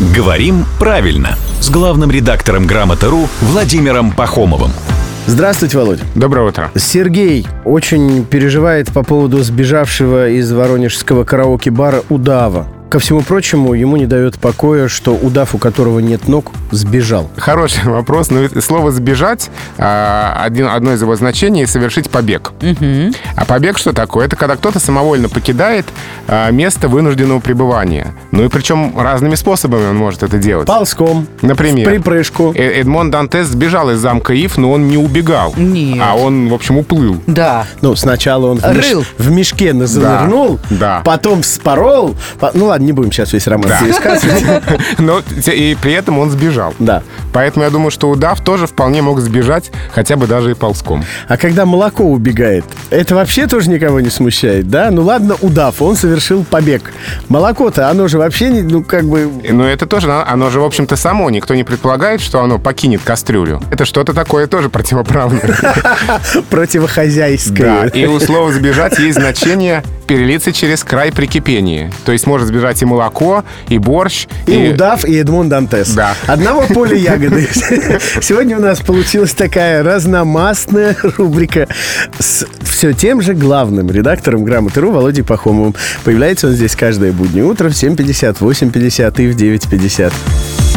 «Говорим правильно» с главным редактором «Грамоты.ру» Владимиром Пахомовым. Здравствуйте, Володь. Доброе утро. Сергей очень переживает по поводу сбежавшего из воронежского караоке-бара Удава. Ко всему прочему, ему не дает покоя, что удав, у которого нет ног, сбежал. Хороший вопрос. Но ведь слово «сбежать» а, один, одно из его значений — совершить побег. А побег что такое? Это когда кто-то самовольно покидает а, место вынужденного пребывания. Ну и причем разными способами он может это делать. Ползком, Например, в припрыжку. Э- Эдмон Дантес сбежал из замка Ив, но он не убегал. Нет. А он, в общем, уплыл. Да. Ну, сначала он в, меш- Рыл. в мешке занырнул, да. потом вспорол. По- Ну ладно, не будем сейчас весь роман Да. пересказывать. Но и при этом он сбежал. Да. Поэтому я думаю, что удав тоже вполне мог сбежать, хотя бы даже и ползком. А когда молоко убегает, это вообще тоже никого не смущает, да? Ну ладно, удав, он совершил побег. Молоко-то, оно же вообще, не, ну как бы... Но это тоже, оно же, в общем-то, само. Никто не предполагает, что оно покинет кастрюлю. Это что-то такое тоже противоправное. противохозяйское. Да, и у слова «сбежать» есть значение перелиться через край при кипении. То есть может сбежать и молоко, и борщ, И, удав, и Эдмон Дантес. Да. Одного поля ягоды. Сегодня у нас получилась такая разномастная рубрика с все тем же главным редактором «Грамоты.ру» Володей Пахомовым. Появляется он здесь каждое буднее утро в 7.50, 8.50 и в 9.50.